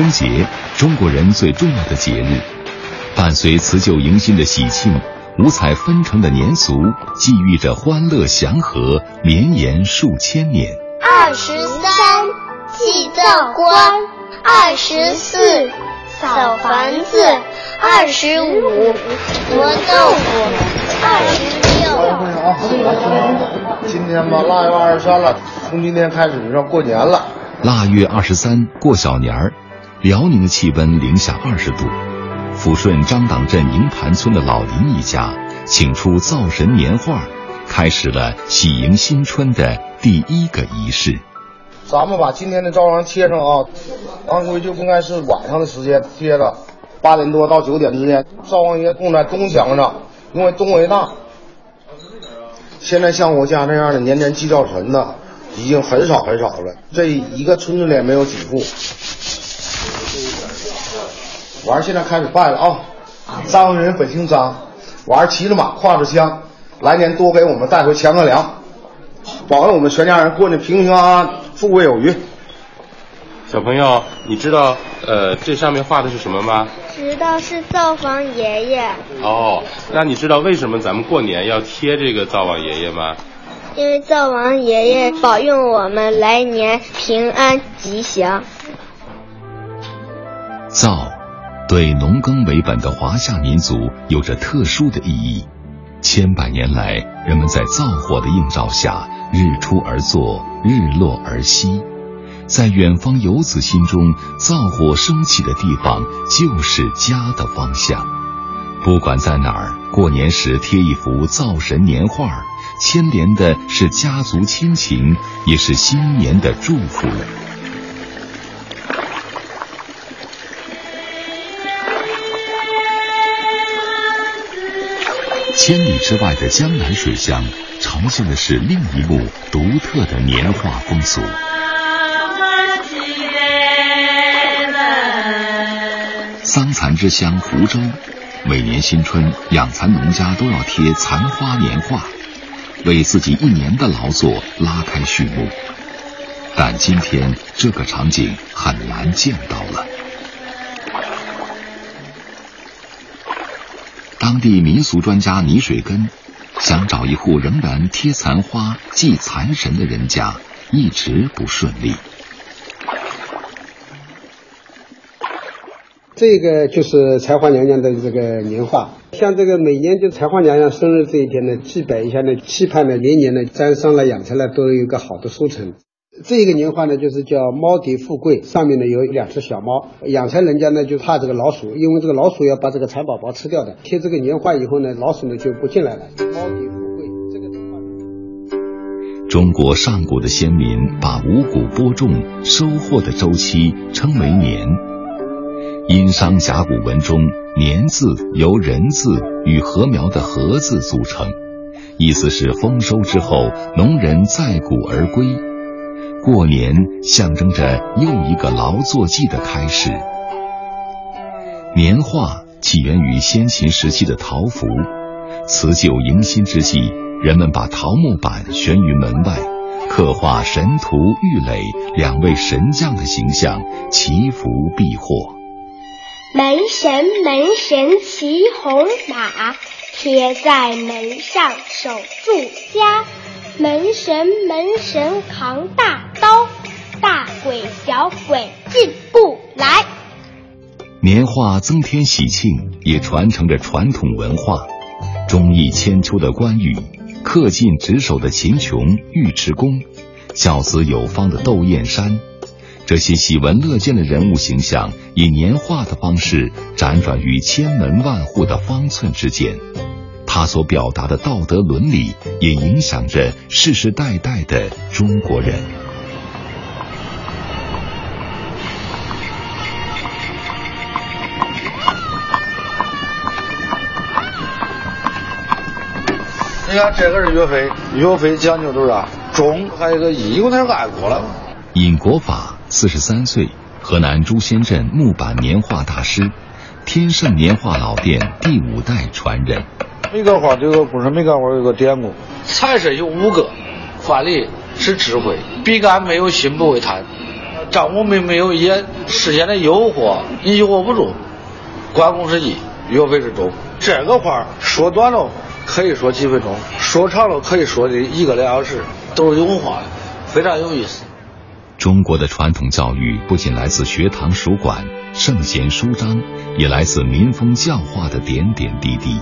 春节，中国人最重要的节日，伴随辞旧迎新的喜庆，五彩纷呈的年俗，寄寓着欢乐祥和，绵延数千年。二十三，祭灶官；二十四，扫房子；二十五，磨豆腐；二十六。今天吧，腊月二十三了，从今天开始就要过年了。腊月二十三过小年儿。辽宁的气温零下二十度，抚顺张党镇营盘村的老林一家请出灶神年画，开始了喜迎新春的第一个仪式。咱们把今天的灶王贴上啊，按规就应该是晚上的时间贴的，八点多到九点之间。灶王爷供在东墙上，因为东为大。现在像我家这样的年年祭灶神的，已经很少很少了。这一个村子里没有几户。完儿，现在开始拜了啊！张人本姓张，我儿骑着马，挎着枪，来年多给我们带回钱和粮，保佑我们全家人过得平平安安、富贵有余。小朋友，你知道呃这上面画的是什么吗？知道是灶王爷爷。哦，那你知道为什么咱们过年要贴这个灶王爷爷吗？因为灶王爷爷保佑我们来年平安吉祥。灶。对农耕为本的华夏民族有着特殊的意义。千百年来，人们在灶火的映照下，日出而作，日落而息。在远方游子心中，灶火升起的地方就是家的方向。不管在哪儿，过年时贴一幅灶神年画，牵连的是家族亲情，也是新年的祝福。千里之外的江南水乡，呈现的是另一幕独特的年画风俗。桑蚕之乡湖州，每年新春，养蚕农家都要贴蚕花年画，为自己一年的劳作拉开序幕。但今天这个场景很难见到了。当地民俗专家倪水根想找一户仍然贴残花祭残神的人家，一直不顺利。这个就是才华娘娘的这个年画，像这个每年就才华娘娘生日这一天呢，祭拜一下呢，期盼呢年年呢沾上了养成了都有一个好的收成。这个年画呢，就是叫猫蝶富贵，上面呢有两只小猫。养蚕人家呢就怕这个老鼠，因为这个老鼠要把这个蚕宝宝吃掉的。贴这个年画以后呢，老鼠呢就不进来了。猫蝶富贵，这个画中国上古的先民把五谷播种、收获的周期称为年。殷商甲骨文中“年”字由人字与禾苗的“禾”字组成，意思是丰收之后，农人载谷而归。过年象征着又一个劳作季的开始。年画起源于先秦时期的桃符，辞旧迎新之际，人们把桃木板悬于门外，刻画神荼、郁垒两位神将的形象，祈福避祸。门神门神骑红马，贴在门上守住家。门神门神扛大刀，大鬼小鬼进不来。年画增添喜庆，也传承着传统文化。忠义千秋的关羽，恪尽职守的秦琼、尉迟恭，教子有方的窦燕山，这些喜闻乐见的人物形象，以年画的方式辗转于千门万户的方寸之间。他所表达的道德伦理，也影响着世世代代的中国人。看，这个是岳飞，岳飞讲究多少？忠，还有个义，有点爱国了。尹国法四十三岁，河南朱仙镇木板年画大师，天盛年画老店第五代传人。每个画都有个故事，每个画有个典故。彩色有五个，范蠡是智慧，笔杆没有心不会贪。张公没没有眼，世间的诱惑，你诱惑不住。关公是义，岳飞是忠。这个话说短了可以说几分钟，说长了可以说的一个两小时，都是有文化的，非常有意思。中国的传统教育不仅来自学堂书馆、圣贤书章，也来自民风教化的点点滴滴。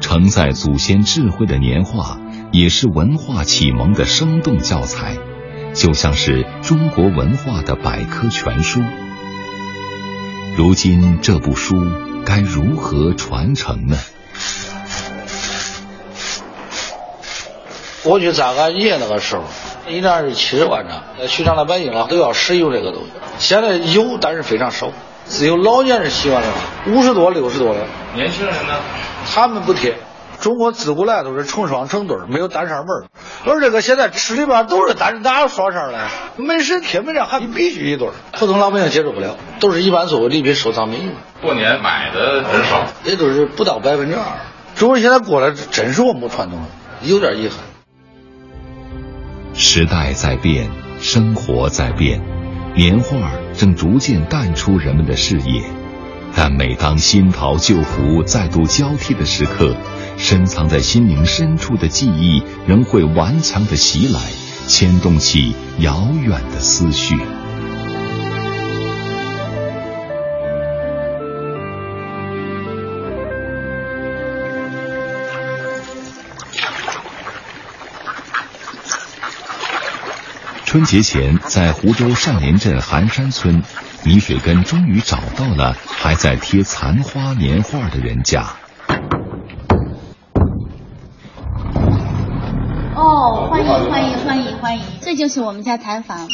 承载祖先智慧的年画，也是文化启蒙的生动教材，就像是中国文化的百科全书。如今这部书该如何传承呢？过去在俺爷那个时候，一年是七十万张，寻常老百姓啊都要使用这个东西。现在有，但是非常少。只有老年人喜欢的，五十多、六十多的。年轻人呢？他们不贴。中国自古来都是成双成对，没有单扇门。而这个现在吃里边都是单，哪有双扇嘞？门神贴门上还必须一对，普通老百姓接受不了。都是一般作为礼品收藏品用。过年买的很少，也都是不到百分之二。中国现在过来真是我们传统了，有点遗憾。时代在变，生活在变，年画正逐渐淡出人们的视野。但每当新桃旧符再度交替的时刻，深藏在心灵深处的记忆仍会顽强的袭来，牵动起遥远的思绪。春节前，在湖州上林镇寒山村，泥水根终于找到了还在贴残花年画的人家。哦，欢迎欢迎欢迎欢迎！这就是我们家蚕房。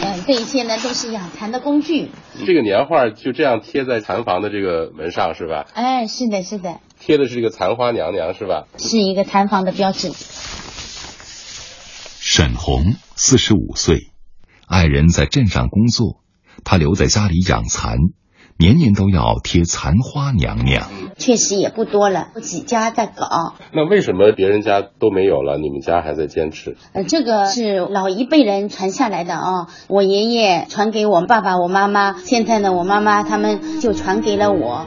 嗯，这一切呢都是养蚕的工具。这个年画就这样贴在蚕房的这个门上是吧？哎，是的，是的。贴的是一个蚕花娘娘是吧？是一个蚕房的标志。沈红四十五岁，爱人在镇上工作，他留在家里养蚕，年年都要贴蚕花娘娘。确实也不多了，有几家在搞。那为什么别人家都没有了，你们家还在坚持？呃，这个是老一辈人传下来的啊，我爷爷传给我爸爸、我妈妈，现在呢，我妈妈他们就传给了我。